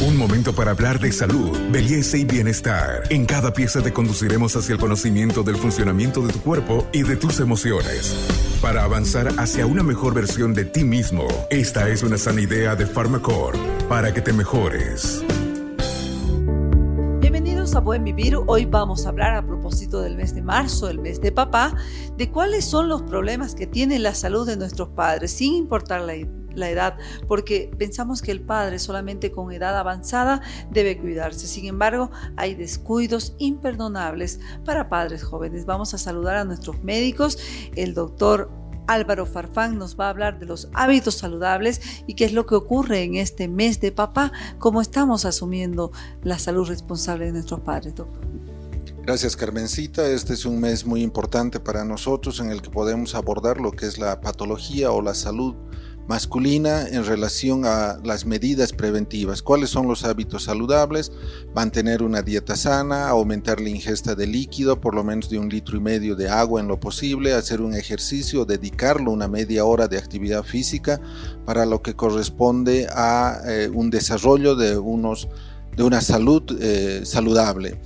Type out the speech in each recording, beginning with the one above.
Un momento para hablar de salud, belleza y bienestar. En cada pieza te conduciremos hacia el conocimiento del funcionamiento de tu cuerpo y de tus emociones. Para avanzar hacia una mejor versión de ti mismo, esta es una sana idea de Pharmacore para que te mejores. Bienvenidos a Buen Vivir. Hoy vamos a hablar a propósito del mes de marzo, el mes de papá, de cuáles son los problemas que tiene la salud de nuestros padres, sin importar la la edad, porque pensamos que el padre solamente con edad avanzada debe cuidarse. Sin embargo, hay descuidos imperdonables para padres jóvenes. Vamos a saludar a nuestros médicos, el doctor Álvaro Farfán nos va a hablar de los hábitos saludables y qué es lo que ocurre en este mes de papá, cómo estamos asumiendo la salud responsable de nuestros padres. Gracias Carmencita, este es un mes muy importante para nosotros en el que podemos abordar lo que es la patología o la salud masculina en relación a las medidas preventivas. ¿Cuáles son los hábitos saludables? Mantener una dieta sana, aumentar la ingesta de líquido, por lo menos de un litro y medio de agua en lo posible, hacer un ejercicio, dedicarlo una media hora de actividad física para lo que corresponde a eh, un desarrollo de, unos, de una salud eh, saludable.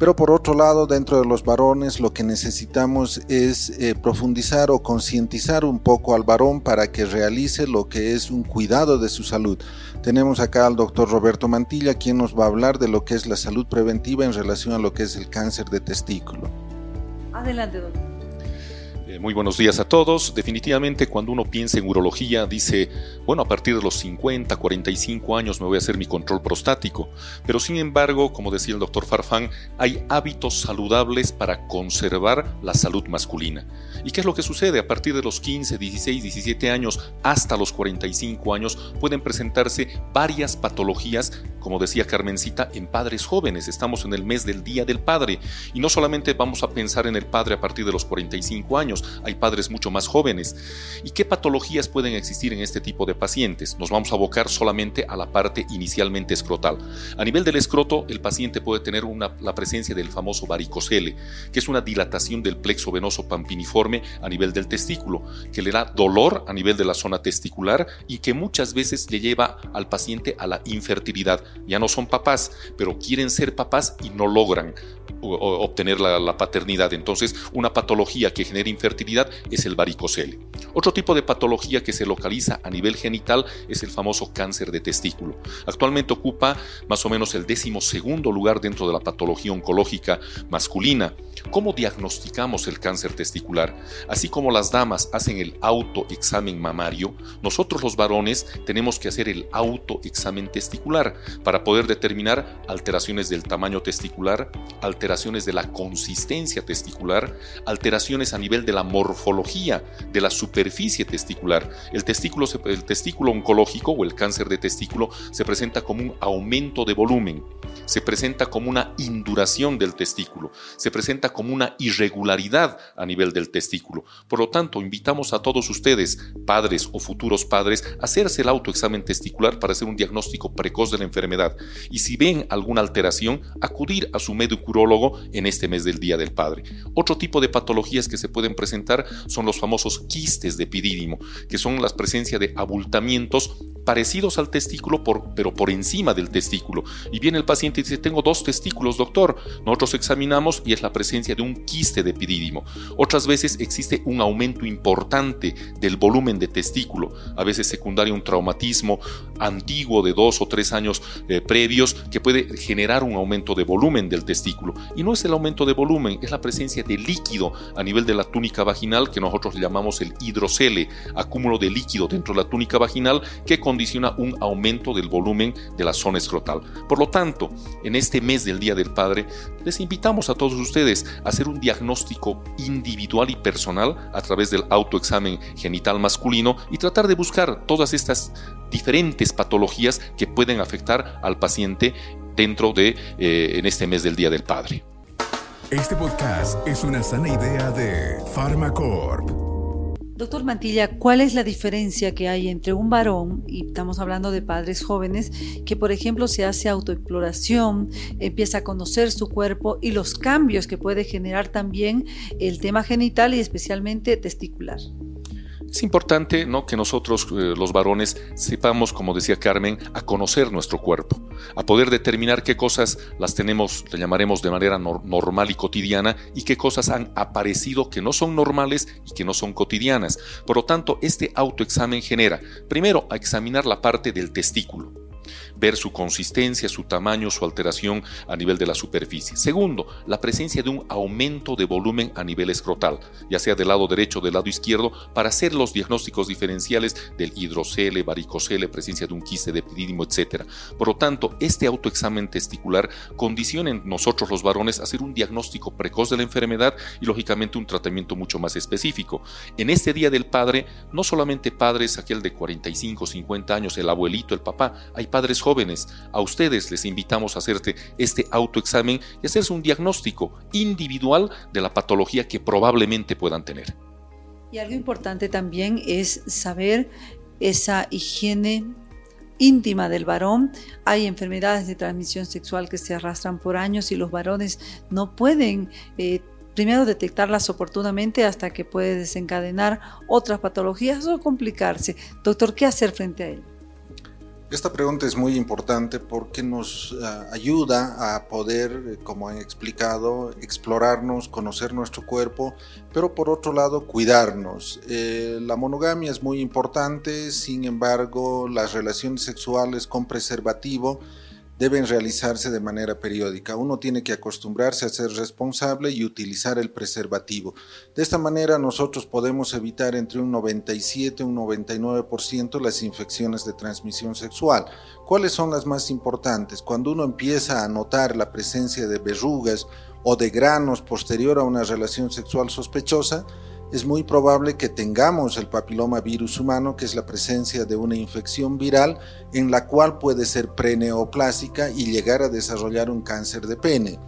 Pero por otro lado, dentro de los varones lo que necesitamos es eh, profundizar o concientizar un poco al varón para que realice lo que es un cuidado de su salud. Tenemos acá al doctor Roberto Mantilla, quien nos va a hablar de lo que es la salud preventiva en relación a lo que es el cáncer de testículo. Adelante, doctor. Eh, muy buenos días a todos. Definitivamente cuando uno piensa en urología dice, bueno, a partir de los 50, 45 años me voy a hacer mi control prostático. Pero sin embargo, como decía el doctor Farfán, hay hábitos saludables para conservar la salud masculina. ¿Y qué es lo que sucede? A partir de los 15, 16, 17 años hasta los 45 años pueden presentarse varias patologías, como decía Carmencita, en padres jóvenes. Estamos en el mes del Día del Padre y no solamente vamos a pensar en el padre a partir de los 45 años, hay padres mucho más jóvenes. ¿Y qué patologías pueden existir en este tipo de pacientes? Nos vamos a abocar solamente a la parte inicialmente escrotal. A nivel del escroto, el paciente puede tener la presencia del famoso varicocele, que es una dilatación del plexo venoso pampiniforme a nivel del testículo, que le da dolor a nivel de la zona testicular y que muchas veces le lleva al paciente a la infertilidad. Ya no son papás, pero quieren ser papás y no logran obtener la, paternidad. Entonces, una patología que genera infertilidad es el varicocele. Otro tipo de patología que se localiza a nivel genital es el famoso cáncer de testículo. Actualmente ocupa más o menos el décimo segundo lugar dentro de la patología oncológica masculina. ¿Cómo diagnosticamos el cáncer testicular? Así como las damas hacen el autoexamen mamario, nosotros los varones tenemos que hacer el autoexamen testicular para poder determinar alteraciones del tamaño testicular, alteraciones de la consistencia testicular, alteraciones a nivel de la morfología de la superficie testicular. El testículo, el testículo oncológico o el cáncer de testículo se presenta como un aumento de volumen, se presenta como una induración del testículo, se presenta como una irregularidad a nivel del testículo. Por lo tanto, invitamos a todos ustedes, padres o futuros padres, a hacerse el autoexamen testicular para hacer un diagnóstico precoz de la enfermedad y si ven alguna alteración, acudir a su médico urólogo en este mes del Día del Padre. Otro tipo de patologías que se pueden presentar son los famosos quistes de epidídimo, que son la presencia de abultamientos parecidos al testículo, pero por encima del testículo. Y viene el paciente y dice, tengo dos testículos, doctor. Nosotros examinamos y es la presencia de un quiste de epidídimo. Otras veces existe un aumento importante del volumen de testículo, a veces secundario un traumatismo antiguo de dos o tres años eh, previos que puede generar un aumento de volumen del testículo. Y no es el aumento de volumen, es la presencia de líquido a nivel de la túnica vaginal que nosotros llamamos el hidrocele, acúmulo de líquido dentro de la túnica vaginal que condiciona un aumento del volumen de la zona escrotal. Por lo tanto, en este mes del Día del Padre, les invitamos a todos ustedes a hacer un diagnóstico individual y personal a través del autoexamen genital masculino y tratar de buscar todas estas diferentes patologías que pueden afectar al paciente dentro de eh, en este mes del Día del Padre. Este podcast es una sana idea de Pharmacorp. Doctor Mantilla, ¿cuál es la diferencia que hay entre un varón, y estamos hablando de padres jóvenes, que por ejemplo se hace autoexploración, empieza a conocer su cuerpo y los cambios que puede generar también el tema genital y especialmente testicular? Es importante ¿no? que nosotros, eh, los varones, sepamos, como decía Carmen, a conocer nuestro cuerpo, a poder determinar qué cosas las tenemos, le llamaremos de manera normal y cotidiana, y qué cosas han aparecido que no son normales y que no son cotidianas. Por lo tanto, este autoexamen genera, primero, a examinar la parte del testículo ver su consistencia, su tamaño, su alteración a nivel de la superficie. Segundo, la presencia de un aumento de volumen a nivel escrotal, ya sea del lado derecho o del lado izquierdo, para hacer los diagnósticos diferenciales del hidrocele, varicocele, presencia de un quiste de epidídimo, etc. Por lo tanto, este autoexamen testicular condiciona en nosotros los varones a hacer un diagnóstico precoz de la enfermedad y lógicamente un tratamiento mucho más específico. En este Día del Padre, no solamente padres, aquel de 45, 50 años, el abuelito, el papá, hay padres jóvenes jóvenes, a ustedes les invitamos a hacerte este autoexamen y hacerse un diagnóstico individual de la patología que probablemente puedan tener. Y algo importante también es saber esa higiene íntima del varón. Hay enfermedades de transmisión sexual que se arrastran por años y los varones no pueden eh, primero detectarlas oportunamente hasta que puede desencadenar otras patologías o complicarse. Doctor, ¿qué hacer frente a ello? Esta pregunta es muy importante porque nos ah, ayuda a poder, eh, como han explicado, explorarnos, conocer nuestro cuerpo, pero por otro lado cuidarnos. Eh, la monogamia es muy importante, sin embargo las relaciones sexuales con preservativo deben realizarse de manera periódica. Uno tiene que acostumbrarse a ser responsable y utilizar el preservativo. De esta manera nosotros podemos evitar entre un 97 y un 99% las infecciones de transmisión sexual. ¿Cuáles son las más importantes? Cuando uno empieza a notar la presencia de verrugas o de granos posterior a una relación sexual sospechosa, es muy probable que tengamos el papiloma virus humano, que es la presencia de una infección viral en la cual puede ser preneoplásica y llegar a desarrollar un cáncer de pene.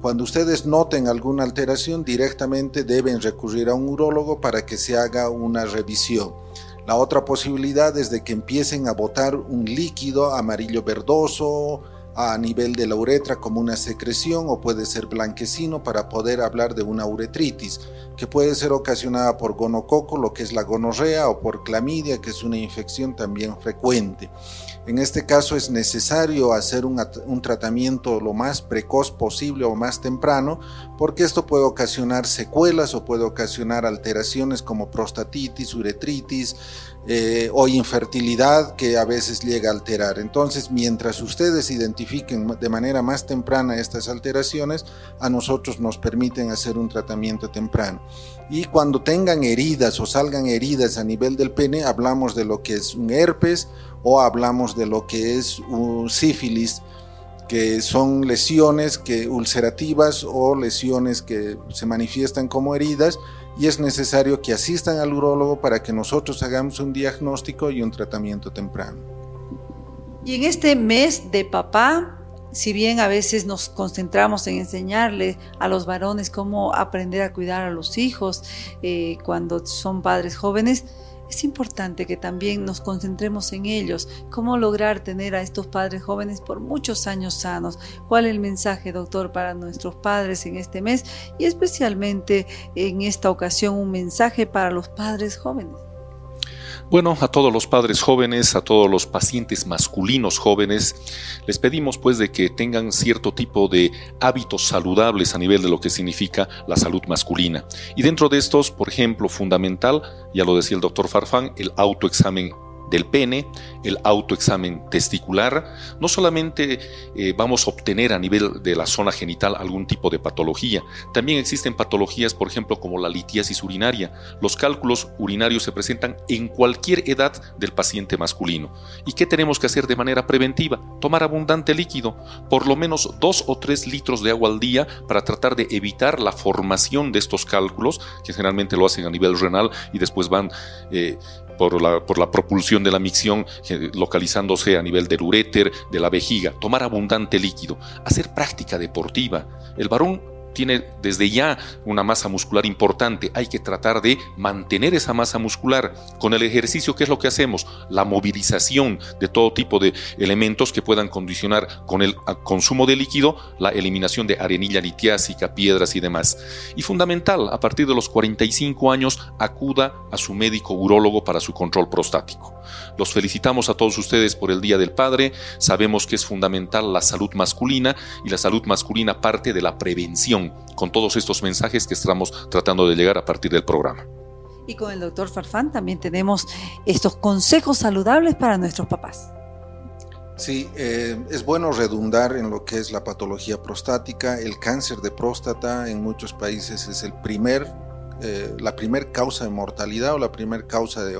Cuando ustedes noten alguna alteración, directamente deben recurrir a un urólogo para que se haga una revisión. La otra posibilidad es de que empiecen a botar un líquido amarillo verdoso, a nivel de la uretra como una secreción o puede ser blanquecino para poder hablar de una uretritis, que puede ser ocasionada por gonococo, lo que es la gonorrea, o por clamidia, que es una infección también frecuente. En este caso es necesario hacer un, tratamiento lo más precoz posible o más temprano, porque esto puede ocasionar secuelas o puede ocasionar alteraciones como prostatitis, uretritis, eh, o infertilidad que a veces llega a alterar. Entonces, mientras ustedes identifiquen de manera más temprana estas alteraciones, a nosotros nos permiten hacer un tratamiento temprano. Y cuando tengan heridas o salgan heridas a nivel del pene, hablamos de lo que es un herpes o hablamos de lo que es un sífilis, que son lesiones que ulcerativas o lesiones que se manifiestan como heridas y es necesario que asistan al urólogo para que nosotros hagamos un diagnóstico y un tratamiento temprano. Y en este mes de papá, si bien a veces nos concentramos en enseñarle a los varones cómo aprender a cuidar a los hijos eh, cuando son padres jóvenes, es importante que también nos concentremos en ellos, cómo lograr tener a estos padres jóvenes por muchos años sanos. ¿Cuál es el mensaje, doctor, para nuestros padres en este mes y especialmente en esta ocasión un mensaje para los padres jóvenes? Bueno, a todos los padres jóvenes, a todos los pacientes masculinos jóvenes, les pedimos pues de que tengan cierto tipo de hábitos saludables a nivel de lo que significa la salud masculina. Y dentro de estos, por ejemplo, fundamental, ya lo decía el doctor Farfán, el autoexamen del pene, el autoexamen testicular, no solamente eh, vamos a obtener a nivel de la zona genital algún tipo de patología, también existen patologías, por ejemplo, como la litiasis urinaria. Los cálculos urinarios se presentan en cualquier edad del paciente masculino. ¿Y qué tenemos que hacer de manera preventiva? Tomar abundante líquido, por lo menos dos o tres litros de agua al día para tratar de evitar la formación de estos cálculos, que generalmente lo hacen a nivel renal y después van eh, por la, por la propulsión de la micción eh, localizándose a nivel del uréter, de la vejiga, tomar abundante líquido, hacer práctica deportiva. El varón tiene desde ya una masa muscular importante. Hay que tratar de mantener esa masa muscular con el ejercicio, que es lo que hacemos, la movilización de todo tipo de elementos que puedan condicionar con el consumo de líquido la eliminación de arenilla litiásica, piedras y demás. Y fundamental, a partir de los 45 años, acuda a su médico urólogo para su control prostático. Los felicitamos a todos ustedes por el Día del Padre. Sabemos que es fundamental la salud masculina y la salud masculina parte de la prevención con todos estos mensajes que estamos tratando de llegar a partir del programa. Y con el doctor Farfán también tenemos estos consejos saludables para nuestros papás. Sí, eh, es bueno redundar en lo que es la patología prostática. El cáncer de próstata en muchos países es el primer, eh, la primera causa de mortalidad o la primera causa de,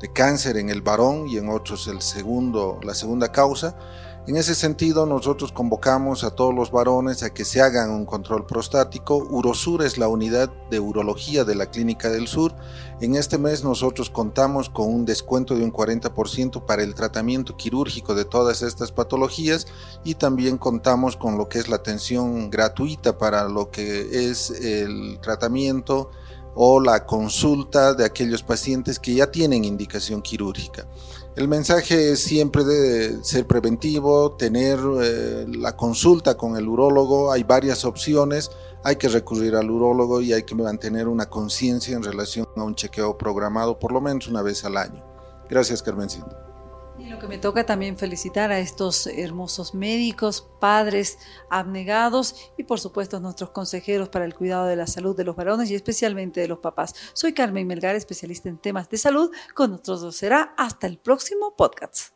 de cáncer en el varón y en otros el segundo, la segunda causa. En ese sentido, nosotros convocamos a todos los varones a que se hagan un control prostático. Urosur es la unidad de urología de la Clínica del Sur. En este mes nosotros contamos con un descuento de un 40% para el tratamiento quirúrgico de todas estas patologías y también contamos con lo que es la atención gratuita para lo que es el tratamiento o la consulta de aquellos pacientes que ya tienen indicación quirúrgica. El mensaje es siempre de ser preventivo, tener eh, la consulta con el urólogo, hay varias opciones, hay que recurrir al urólogo y hay que mantener una conciencia en relación a un chequeo programado por lo menos una vez al año. Gracias, Carmencita. Y lo que me toca también felicitar a estos hermosos médicos, padres abnegados y por supuesto nuestros consejeros para el cuidado de la salud de los varones y especialmente de los papás. Soy Carmen Melgar, especialista en temas de salud. Con nosotros será hasta el próximo podcast.